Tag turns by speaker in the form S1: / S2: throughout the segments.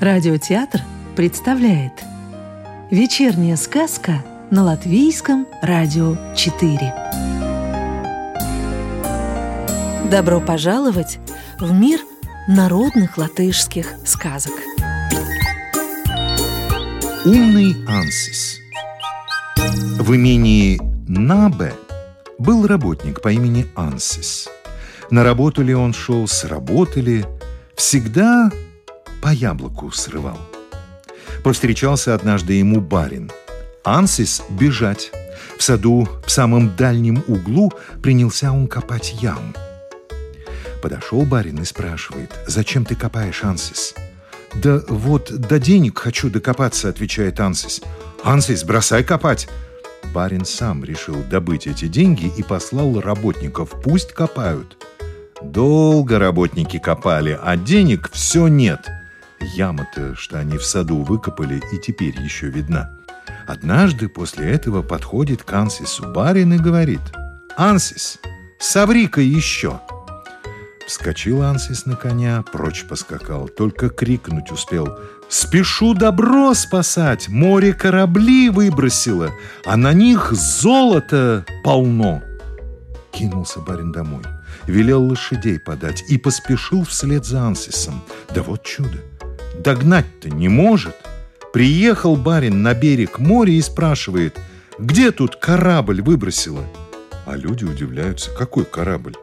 S1: Радиотеатр представляет Вечерняя сказка на Латвийском радио 4 Добро пожаловать в мир народных латышских сказок.
S2: Умный Ансис. В имении Набе был работник по имени Ансис. На работу ли он шел, с работы ли, всегда по яблоку срывал. Повстречался однажды ему барин. Ансис бежать. В саду в самом дальнем углу принялся он копать яму. Подошел барин и спрашивает, «Зачем ты копаешь, Ансис?» «Да вот до денег хочу докопаться», — отвечает Ансис. «Ансис, бросай копать!» Барин сам решил добыть эти деньги и послал работников, пусть копают. Долго работники копали, а денег все нет — Яма-то, что они в саду выкопали, и теперь еще видна. Однажды после этого подходит к Ансису барин и говорит «Ансис, соври-ка еще!» Вскочил Ансис на коня, прочь поскакал, только крикнуть успел «Спешу добро спасать! Море корабли выбросило, а на них золото полно!» Кинулся барин домой, велел лошадей подать и поспешил вслед за Ансисом. Да вот чудо! догнать-то не может. Приехал барин на берег моря и спрашивает, где тут корабль выбросило? А люди удивляются, какой корабль?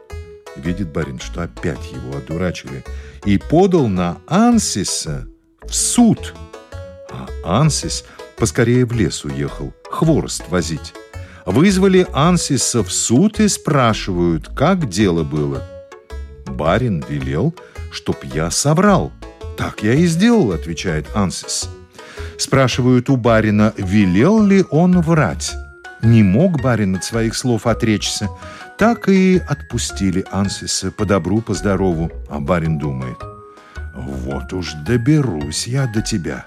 S2: Видит барин, что опять его одурачили, и подал на Ансиса в суд. А Ансис поскорее в лес уехал, хворост возить. Вызвали Ансиса в суд и спрашивают, как дело было. Барин велел, чтоб я соврал – «Так я и сделал», — отвечает Ансис. Спрашивают у барина, велел ли он врать. Не мог барин от своих слов отречься. Так и отпустили Ансиса по добру, по здорову. А барин думает, «Вот уж доберусь я до тебя».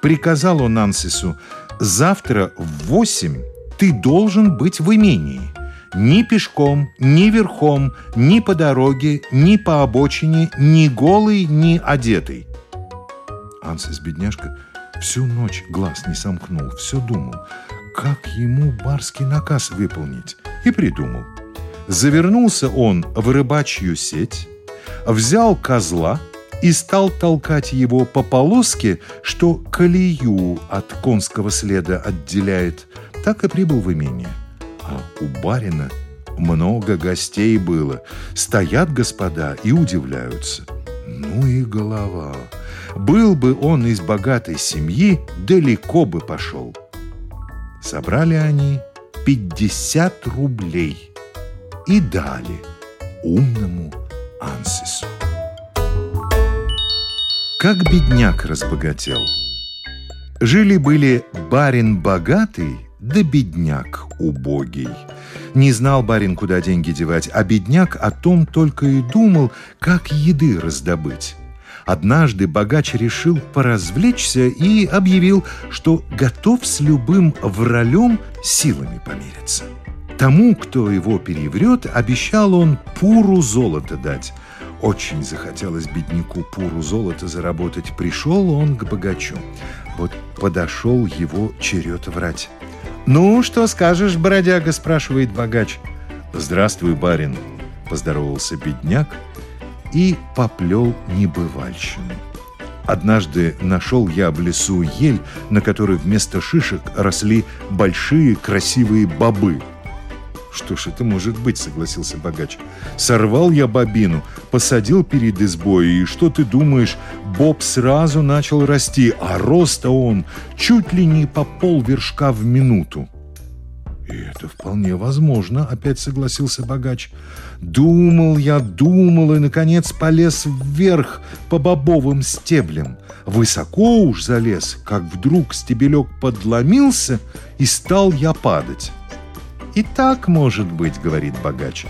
S2: Приказал он Ансису, «Завтра в восемь ты должен быть в имении». Ни пешком, ни верхом, ни по дороге, ни по обочине, ни голый, ни одетый. Ансис, бедняжка, всю ночь глаз не сомкнул, все думал, как ему барский наказ выполнить, и придумал. Завернулся он в рыбачью сеть, взял козла и стал толкать его по полоске, что колею от конского следа отделяет. Так и прибыл в имение. А у барина много гостей было. Стоят господа и удивляются. Ну и голова. Был бы он из богатой семьи, далеко бы пошел. Собрали они 50 рублей и дали умному Ансису. Как бедняк разбогател. Жили-были барин богатый да бедняк убогий. Не знал барин, куда деньги девать, а бедняк о том только и думал, как еды раздобыть. Однажды богач решил поразвлечься и объявил, что готов с любым вралем силами помериться. Тому, кто его переврет, обещал он пуру золота дать. Очень захотелось бедняку пуру золота заработать. Пришел он к богачу. Вот подошел его черед врать. «Ну, что скажешь, бродяга?» – спрашивает богач. «Здравствуй, барин!» – поздоровался бедняк и поплел небывальщину. Однажды нашел я в лесу ель, на которой вместо шишек росли большие красивые бобы – «Что ж это может быть?» — согласился богач. «Сорвал я бобину, посадил перед избой, и что ты думаешь, боб сразу начал расти, а роста он чуть ли не по пол вершка в минуту». «И это вполне возможно», — опять согласился богач. «Думал я, думал, и, наконец, полез вверх по бобовым стеблям. Высоко уж залез, как вдруг стебелек подломился, и стал я падать». «И так может быть», — говорит богач.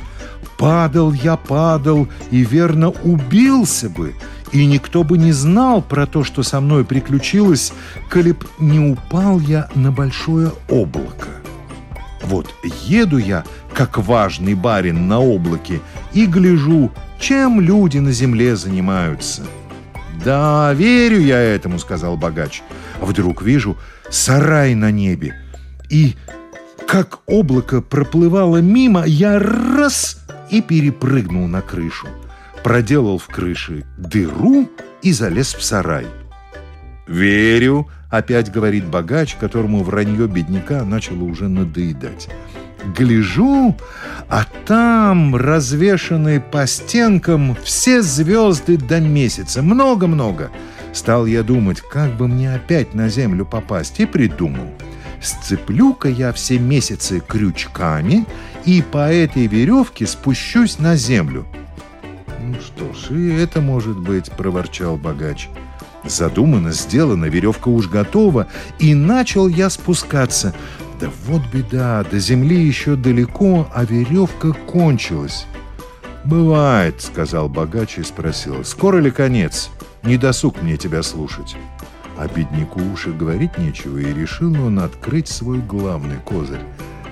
S2: «Падал я, падал, и верно убился бы, и никто бы не знал про то, что со мной приключилось, коли б не упал я на большое облако. Вот еду я, как важный барин на облаке, и гляжу, чем люди на земле занимаются. «Да, верю я этому», — сказал богач. Вдруг вижу сарай на небе, и как облако проплывало мимо, я раз и перепрыгнул на крышу. Проделал в крыше дыру и залез в сарай. «Верю», — опять говорит богач, которому вранье бедняка начало уже надоедать. Гляжу, а там развешаны по стенкам все звезды до месяца. Много-много. Стал я думать, как бы мне опять на землю попасть, и придумал — Сцеплю-ка я все месяцы крючками и по этой веревке спущусь на землю. «Ну что ж, и это может быть», — проворчал богач. Задумано, сделано, веревка уж готова, и начал я спускаться. Да вот беда, до земли еще далеко, а веревка кончилась. «Бывает», — сказал богач и спросил, — «скоро ли конец? Не досуг мне тебя слушать». А бедняку уши говорить нечего, и решил он открыть свой главный козырь.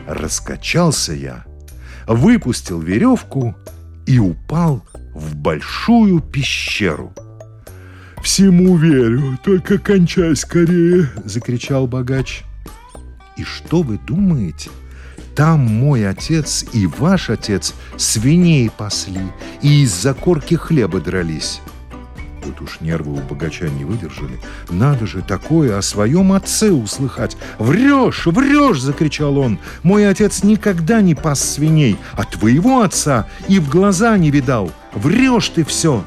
S2: Раскачался я, выпустил веревку и упал в большую пещеру. «Всему верю, только кончай скорее!» — закричал богач. «И что вы думаете?» Там мой отец и ваш отец свиней пасли и из-за корки хлеба дрались. Тут уж нервы у богача не выдержали. Надо же такое о своем отце услыхать. «Врешь, врешь!» — закричал он. «Мой отец никогда не пас свиней, а твоего отца и в глаза не видал. Врешь ты все!»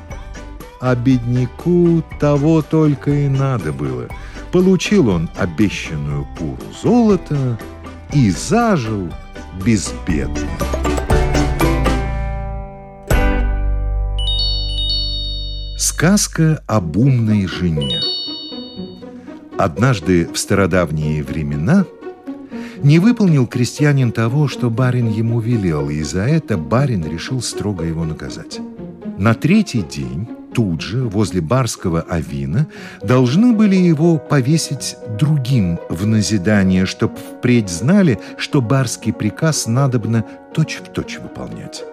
S2: А бедняку того только и надо было. Получил он обещанную пуру золота и зажил безбедно. Сказка об умной жене. Однажды в стародавние времена не выполнил крестьянин того, что барин ему велел, и за это барин решил строго его наказать. На третий день тут же, возле барского авина, должны были его повесить другим в назидание, чтоб впредь знали, что барский приказ надобно точь-в-точь точь выполнять.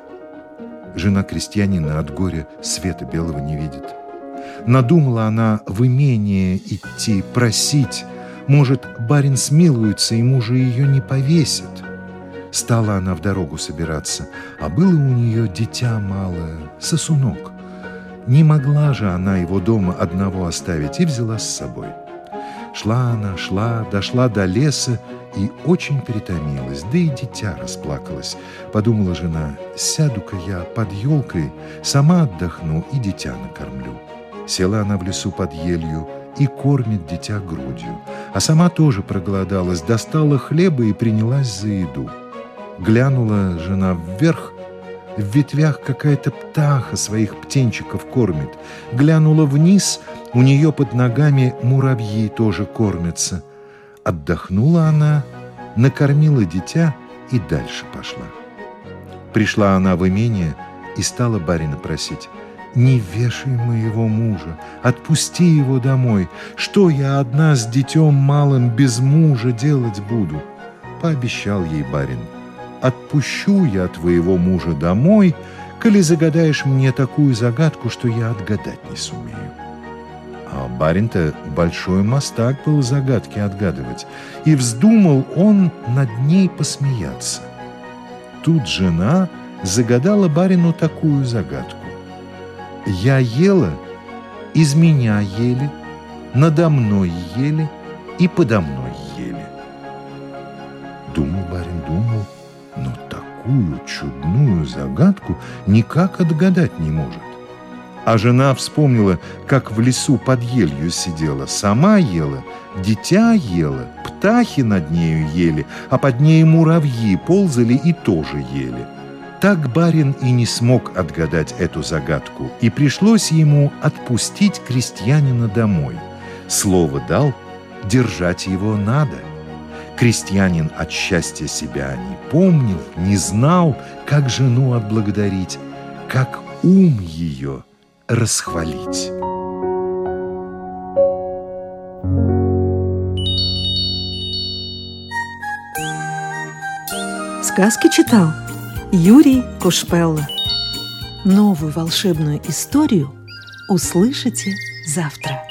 S2: Жена крестьянина от горя света белого не видит. Надумала она в имение идти, просить. Может, барин смилуется, и мужа ее не повесит. Стала она в дорогу собираться, а было у нее дитя малое, сосунок. Не могла же она его дома одного оставить и взяла с собой. Шла она, шла, дошла до леса и очень перетомилась, да и дитя расплакалось. Подумала жена, сяду-ка я под елкой, сама отдохну и дитя накормлю. Села она в лесу под елью и кормит дитя грудью, а сама тоже проголодалась, достала хлеба и принялась за еду. Глянула жена вверх, в ветвях какая-то птаха своих птенчиков кормит. Глянула вниз, у нее под ногами муравьи тоже кормятся. Отдохнула она, накормила дитя и дальше пошла. Пришла она в имение и стала барина просить. «Не вешай моего мужа, отпусти его домой. Что я одна с детем малым без мужа делать буду?» Пообещал ей барин. «Отпущу я твоего мужа домой, коли загадаешь мне такую загадку, что я отгадать не сумею». А барин-то большой мастак был загадки отгадывать, и вздумал он над ней посмеяться. Тут жена загадала барину такую загадку. «Я ела, из меня ели, надо мной ели и подо мной ели». Думал барин, думал, но такую чудную загадку никак отгадать не может. А жена вспомнила, как в лесу под елью сидела, сама ела, дитя ела, птахи над нею ели, а под ней муравьи ползали и тоже ели. Так барин и не смог отгадать эту загадку, и пришлось ему отпустить крестьянина домой. Слово дал, держать его надо. Крестьянин от счастья себя не помнил, не знал, как жену отблагодарить, как ум ее – расхвалить.
S1: Сказки читал Юрий Кушпелла. Новую волшебную историю услышите завтра.